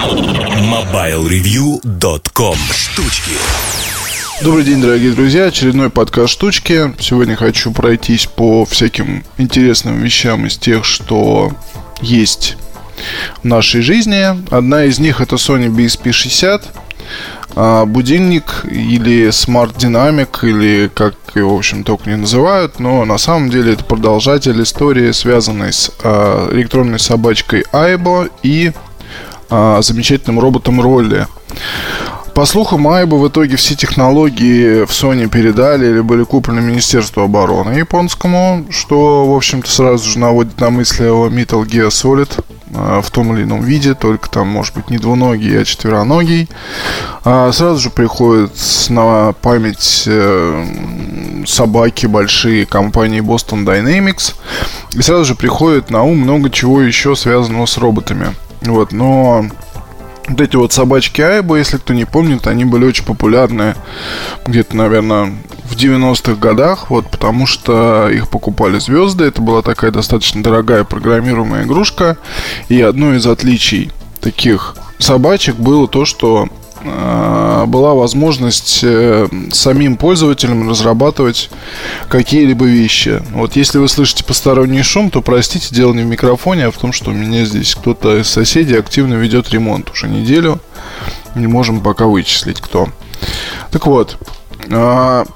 MobileReview.com Штучки Добрый день, дорогие друзья. Очередной подкаст «Штучки». Сегодня хочу пройтись по всяким интересным вещам из тех, что есть в нашей жизни. Одна из них это Sony BSP60. А, будильник или Smart Dynamic, или как его, в общем, только не называют, но на самом деле это продолжатель истории, связанной с а, электронной собачкой Aibo и а, замечательным роботом Ролли. По слухам, Айбо в итоге все технологии в Sony передали или были куплены Министерству обороны японскому, что, в общем-то, сразу же наводит на мысли о Metal Gear Solid э, в том или ином виде, только там, может быть, не двуногий, а четвероногий. А сразу же приходит на память э, собаки большие компании Boston Dynamics. И сразу же приходит на ум много чего еще связанного с роботами. Вот, но вот эти вот собачки Айба, если кто не помнит, они были очень популярны где-то, наверное, в 90-х годах, вот, потому что их покупали звезды. Это была такая достаточно дорогая программируемая игрушка. И одно из отличий таких собачек было то, что была возможность э, самим пользователям разрабатывать какие-либо вещи. Вот если вы слышите посторонний шум, то простите, дело не в микрофоне, а в том, что у меня здесь кто-то из соседей активно ведет ремонт уже неделю. Не можем пока вычислить, кто. Так вот, а,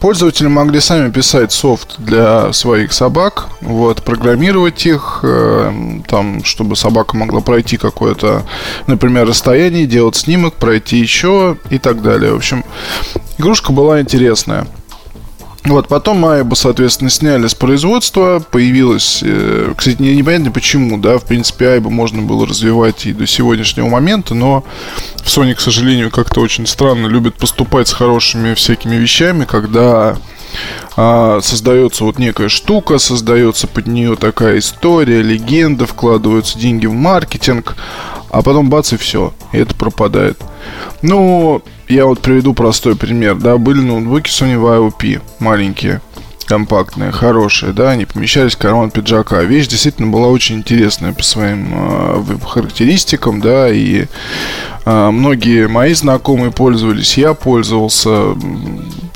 пользователи могли сами писать софт для своих собак, вот, программировать их, э, там, чтобы собака могла пройти какое-то, например, расстояние, делать снимок, пройти еще и так далее. В общем, игрушка была интересная. Вот, потом Айбу, соответственно, сняли с производства, появилась, э, кстати, не, непонятно почему, да, в принципе, Айбу можно было развивать и до сегодняшнего момента, но в Sony, к сожалению, как-то очень странно любят поступать с хорошими всякими вещами, когда а, создается вот некая штука, создается под нее такая история, легенда, вкладываются деньги в маркетинг, а потом бац и все, и это пропадает. Ну, я вот приведу простой пример, да, были ноутбуки Sony YOP, маленькие, компактные, хорошие, да, они помещались в карман пиджака. Вещь действительно была очень интересная по своим э, характеристикам, да, и э, многие мои знакомые пользовались, я пользовался.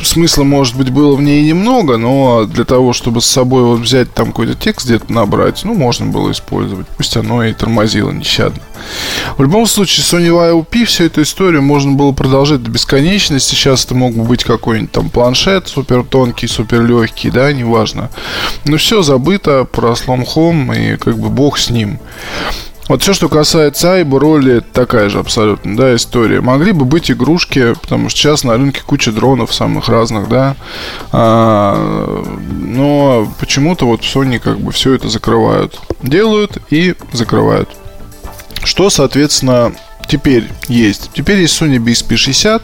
Смысла, может быть, было в ней немного, но для того, чтобы с собой вот взять там какой-то текст где-то набрать, ну, можно было использовать. Пусть оно и тормозило нещадно. В любом случае, Sony YOP, всю эту историю можно было продолжать до бесконечности. Сейчас это мог бы быть какой-нибудь там планшет супер тонкий, супер легкий, да, неважно. Но все забыто, прослом хом, и как бы бог с ним. Вот все, что касается Айба, роли такая же абсолютно, да, история. Могли бы быть игрушки, потому что сейчас на рынке куча дронов самых разных, да. А, но почему-то вот Sony как бы все это закрывают. Делают и закрывают. Что, соответственно, теперь есть? Теперь есть Sony BSP60.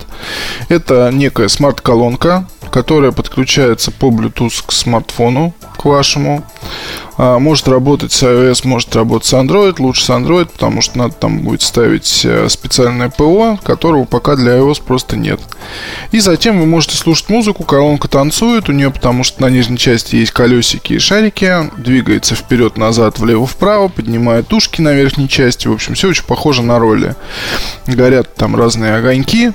Это некая смарт-колонка, которая подключается по Bluetooth к смартфону, к вашему. А, может работать с iOS, может работать с Android. Лучше с Android, потому что надо там будет ставить э, специальное ПО, которого пока для iOS просто нет. И затем вы можете слушать музыку. Колонка танцует у нее, потому что на нижней части есть колесики и шарики. Двигается вперед-назад, влево-вправо, поднимает ушки на верхней части. В общем, все очень похоже на роли. Горят там разные огоньки.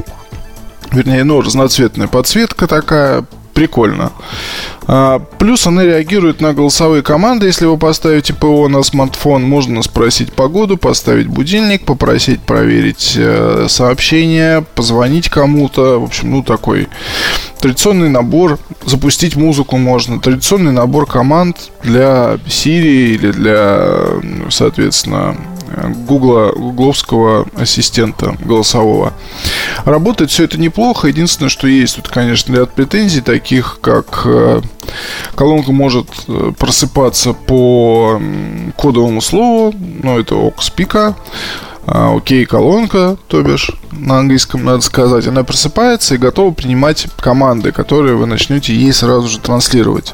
Вернее, ну, разноцветная подсветка такая, прикольно. А, плюс она реагирует на голосовые команды. Если вы поставите ПО на смартфон, можно спросить погоду, поставить будильник, попросить проверить э, сообщения, позвонить кому-то. В общем, ну такой традиционный набор. Запустить музыку можно. Традиционный набор команд для Siri или для, соответственно, Гугла, гугловского ассистента голосового. Работает все это неплохо. Единственное, что есть тут, конечно, ряд претензий, таких как э, колонка может э, просыпаться по кодовому слову, ну, это окспика, а, окей, колонка, то бишь, на английском надо сказать, она просыпается и готова принимать команды, которые вы начнете ей сразу же транслировать.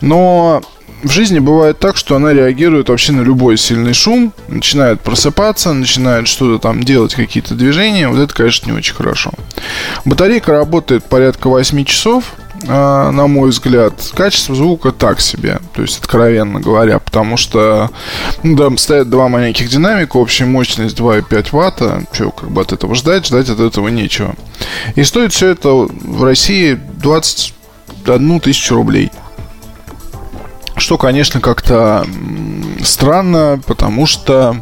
Но в жизни бывает так, что она реагирует вообще на любой сильный шум, начинает просыпаться, начинает что-то там делать, какие-то движения. Вот это, конечно, не очень хорошо. Батарейка работает порядка 8 часов. а, на мой взгляд. Качество звука так себе, то есть откровенно говоря, потому что ну, там стоят два маленьких динамика, общая мощность 2,5 ватта. Что, как бы от этого ждать? Ждать от этого нечего. И стоит все это в России 21 тысячу рублей. Что, конечно, как-то странно, потому что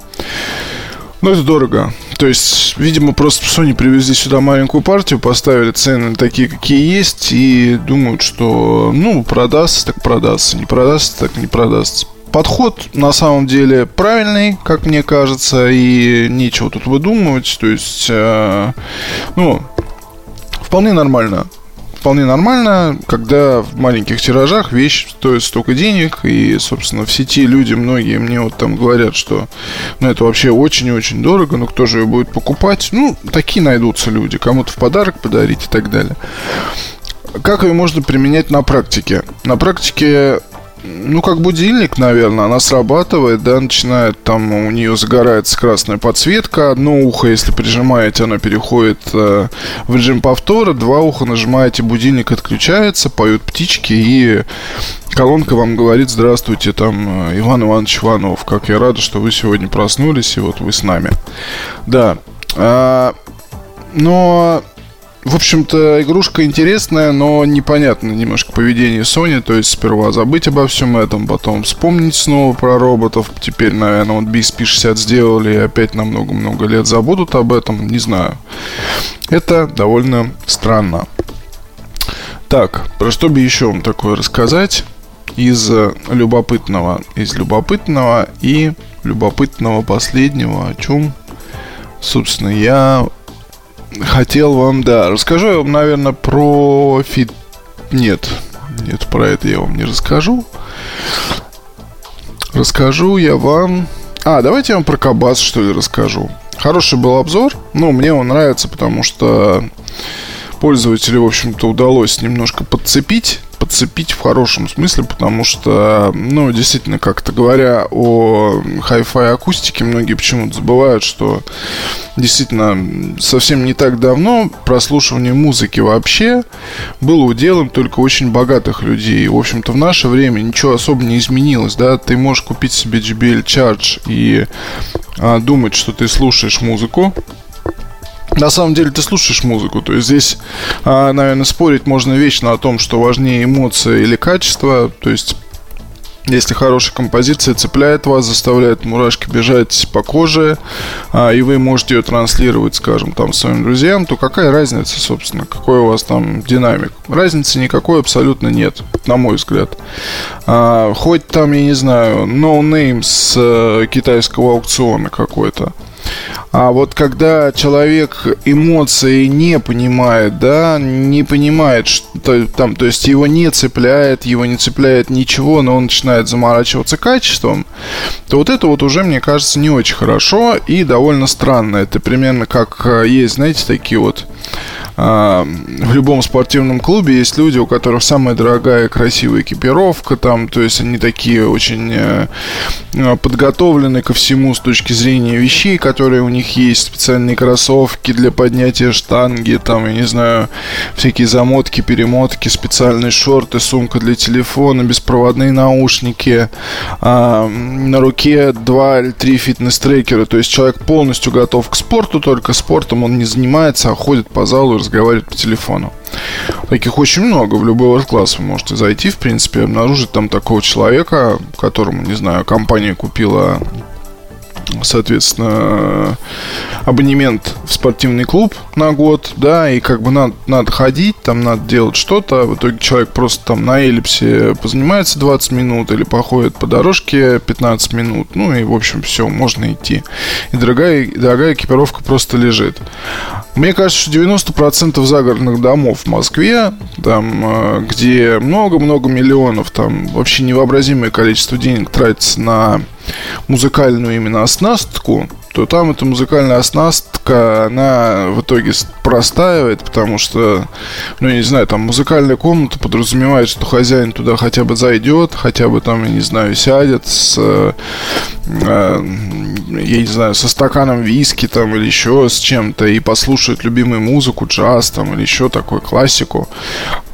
ну, это дорого. То есть, видимо, просто Sony привезли сюда маленькую партию, поставили цены такие, какие есть, и думают, что, ну, продастся, так продастся, не продастся, так не продастся. Подход на самом деле правильный, как мне кажется, и нечего тут выдумывать. То есть, э, ну, вполне нормально вполне нормально, когда в маленьких тиражах вещь стоит столько денег, и, собственно, в сети люди, многие мне вот там говорят, что ну, это вообще очень-очень дорого, но кто же ее будет покупать? Ну, такие найдутся люди, кому-то в подарок подарить и так далее. Как ее можно применять на практике? На практике ну, как будильник, наверное, она срабатывает, да, начинает там, у нее загорается красная подсветка, одно ухо, если прижимаете, оно переходит э, в режим повтора, два уха нажимаете, будильник отключается, поют птички, и колонка вам говорит, здравствуйте, там, э, Иван Иванович Иванов, как я рада, что вы сегодня проснулись, и вот вы с нами. Да, а, но в общем-то, игрушка интересная, но непонятно немножко поведение Sony. То есть сперва забыть обо всем этом, потом вспомнить снова про роботов. Теперь, наверное, вот BSP-60 сделали и опять на много-много лет забудут об этом. Не знаю. Это довольно странно. Так, про что бы еще вам такое рассказать? Из любопытного, из любопытного и любопытного последнего, о чем, собственно, я хотел вам, да, расскажу я вам, наверное, про фит... Нет, нет, про это я вам не расскажу. Расскажу я вам... А, давайте я вам про Кабас, что ли, расскажу. Хороший был обзор. Ну, мне он нравится, потому что пользователю, в общем-то, удалось немножко подцепить подцепить в хорошем смысле, потому что, ну, действительно, как-то говоря о хай-фай акустике, многие почему-то забывают, что действительно совсем не так давно прослушивание музыки вообще было уделом только очень богатых людей. В общем-то, в наше время ничего особо не изменилось, да, ты можешь купить себе JBL Charge и а, думать, что ты слушаешь музыку, на самом деле ты слушаешь музыку. То есть здесь, а, наверное, спорить можно вечно о том, что важнее эмоция или качество. То есть если хорошая композиция цепляет вас, заставляет мурашки бежать по коже, а, и вы можете ее транслировать, скажем, там своим друзьям, то какая разница, собственно, какой у вас там динамик? Разницы никакой абсолютно нет, на мой взгляд. А, хоть там, я не знаю, no name с э, китайского аукциона какой-то. А вот когда человек эмоции не понимает, да, не понимает, что там, то есть его не цепляет, его не цепляет ничего, но он начинает заморачиваться качеством, то вот это вот уже, мне кажется, не очень хорошо и довольно странно. Это примерно как э, есть, знаете, такие вот в любом спортивном клубе есть люди, у которых самая дорогая красивая экипировка, там, то есть они такие очень э, подготовлены ко всему с точки зрения вещей, которые у них есть, специальные кроссовки для поднятия штанги, там, я не знаю, всякие замотки, перемотки, специальные шорты, сумка для телефона, беспроводные наушники, а, на руке два или три фитнес-трекера, то есть человек полностью готов к спорту, только спортом он не занимается, а ходит по залу разговаривать по телефону. Таких очень много. В любой класс вы можете зайти, в принципе, обнаружить там такого человека, которому, не знаю, компания купила соответственно, абонемент в спортивный клуб на год, да, и как бы надо, надо ходить, там надо делать что-то, в итоге человек просто там на эллипсе позанимается 20 минут или походит по дорожке 15 минут, ну и, в общем, все, можно идти. И дорогая, дорогая экипировка просто лежит. Мне кажется, что 90% загородных домов в Москве, там, э, где много-много миллионов, там вообще невообразимое количество денег тратится на музыкальную именно оснастку, то там эта музыкальная оснастка, она в итоге простаивает, потому что, ну, я не знаю, там музыкальная комната подразумевает, что хозяин туда хотя бы зайдет, хотя бы там, я не знаю, сядет с, э, я не знаю, со стаканом виски там или еще с чем-то и послушает любимую музыку, джаз там или еще такую классику.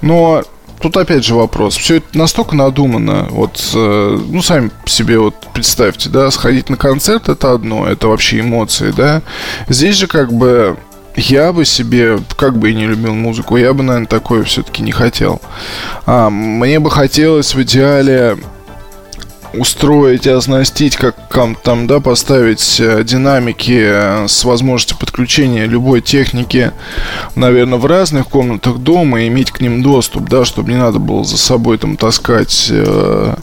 Но тут опять же вопрос. Все это настолько надумано. Вот, э, ну, сами себе вот представьте, да, сходить на концерт это одно, это вообще эмоции, да. Здесь же как бы я бы себе, как бы и не любил музыку, я бы, наверное, такое все-таки не хотел. А, мне бы хотелось в идеале устроить и оснастить, как там, да, поставить э, динамики э, с возможностью подключения любой техники, наверное, в разных комнатах дома и иметь к ним доступ, да, чтобы не надо было за собой там таскать э,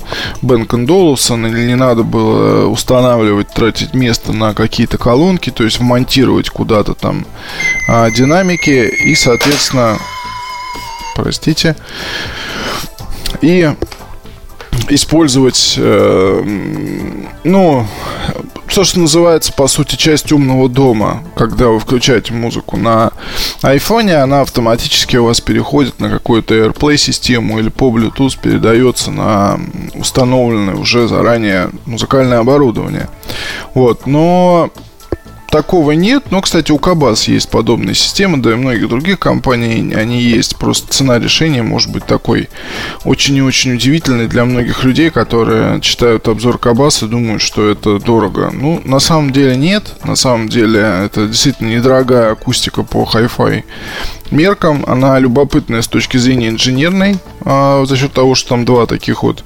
Бенк Олufsen или не надо было устанавливать, тратить место на какие-то колонки, то есть вмонтировать куда-то там э, динамики и, соответственно, простите, и использовать, э, ну, то, что называется, по сути, часть умного дома. Когда вы включаете музыку на айфоне, она автоматически у вас переходит на какую-то AirPlay систему или по Bluetooth передается на установленное уже заранее музыкальное оборудование. Вот, но такого нет. Но, кстати, у Кабас есть подобная система, да и многих других компаний они есть. Просто цена решения может быть такой очень и очень удивительной для многих людей, которые читают обзор Кабас и думают, что это дорого. Ну, на самом деле нет. На самом деле это действительно недорогая акустика по Hi-Fi меркам. Она любопытная с точки зрения инженерной, а, за счет того, что там два таких вот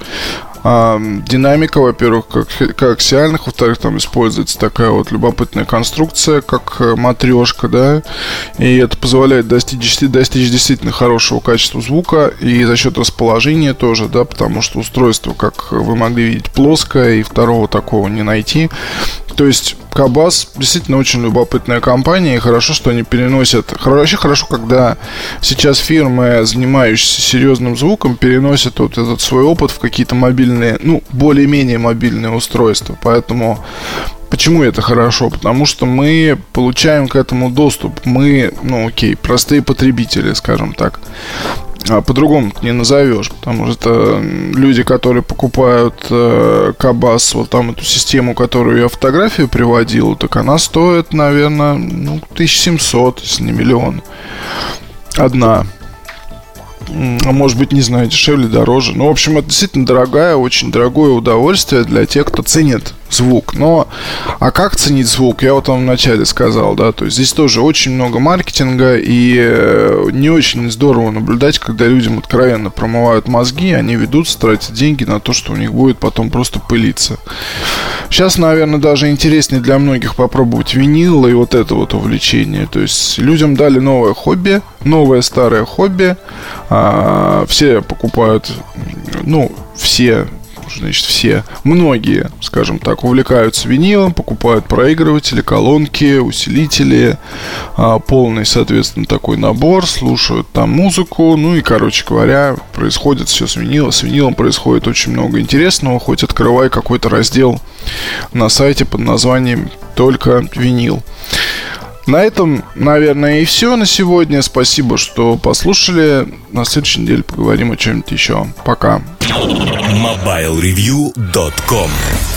а, динамика, во-первых, как, как аксиальных, во-вторых, там используется такая вот любопытная конструкция, как э, матрешка, да, и это позволяет достичь, достичь действительно хорошего качества звука и за счет расположения тоже, да, потому что устройство, как вы могли видеть, плоское, и второго такого не найти. То есть Кабас действительно очень любопытная компания, и хорошо, что они переносят... Вообще хорошо, когда сейчас фирмы, занимающиеся серьезным звуком, переносят вот этот свой опыт в какие-то мобильные, ну, более-менее мобильные устройства. Поэтому Почему это хорошо? Потому что мы получаем к этому доступ. Мы, ну окей, простые потребители, скажем так а по-другому не назовешь, потому что люди, которые покупают э, Кабас, вот там эту систему, которую я фотографию приводил, так она стоит, наверное, ну, 1700, если не миллион. Одна а может быть, не знаю, дешевле, дороже. Ну, в общем, это действительно дорогое, очень дорогое удовольствие для тех, кто ценит звук. Но, а как ценить звук, я вот вам вначале сказал, да, то есть здесь тоже очень много маркетинга и э, не очень здорово наблюдать, когда людям откровенно промывают мозги, они ведутся, тратят деньги на то, что у них будет потом просто пылиться. Сейчас, наверное, даже интереснее для многих попробовать винил и вот это вот увлечение. То есть людям дали новое хобби, новое старое хобби, а, все покупают, ну, все значит, все, многие, скажем так, увлекаются винилом, покупают проигрыватели, колонки, усилители, а, полный, соответственно, такой набор, слушают там музыку, ну и, короче говоря, происходит все с винилом. С винилом происходит очень много интересного, хоть открывай какой-то раздел на сайте под названием «Только винил». На этом, наверное, и все на сегодня. Спасибо, что послушали. На следующей неделе поговорим о чем-нибудь еще. Пока.